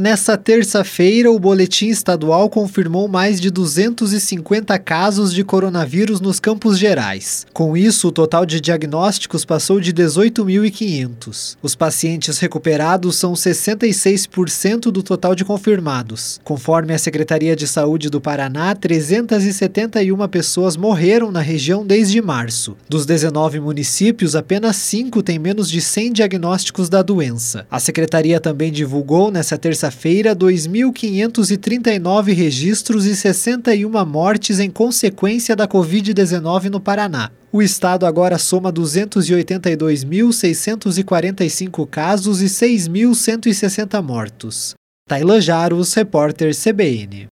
Nessa terça-feira, o boletim estadual confirmou mais de 250 casos de coronavírus nos Campos Gerais. Com isso, o total de diagnósticos passou de 18.500. Os pacientes recuperados são 66% do total de confirmados. Conforme a Secretaria de Saúde do Paraná, 371 pessoas morreram na região desde março. Dos 19 municípios, apenas 5 têm menos de 100 diagnósticos da doença. A secretaria também divulgou nessa terça feira 2.539 registros e 61 mortes em consequência da Covid-19 no Paraná. O estado agora soma 282.645 casos e 6.160 mortos. Tailan Jaros, repórter CBN.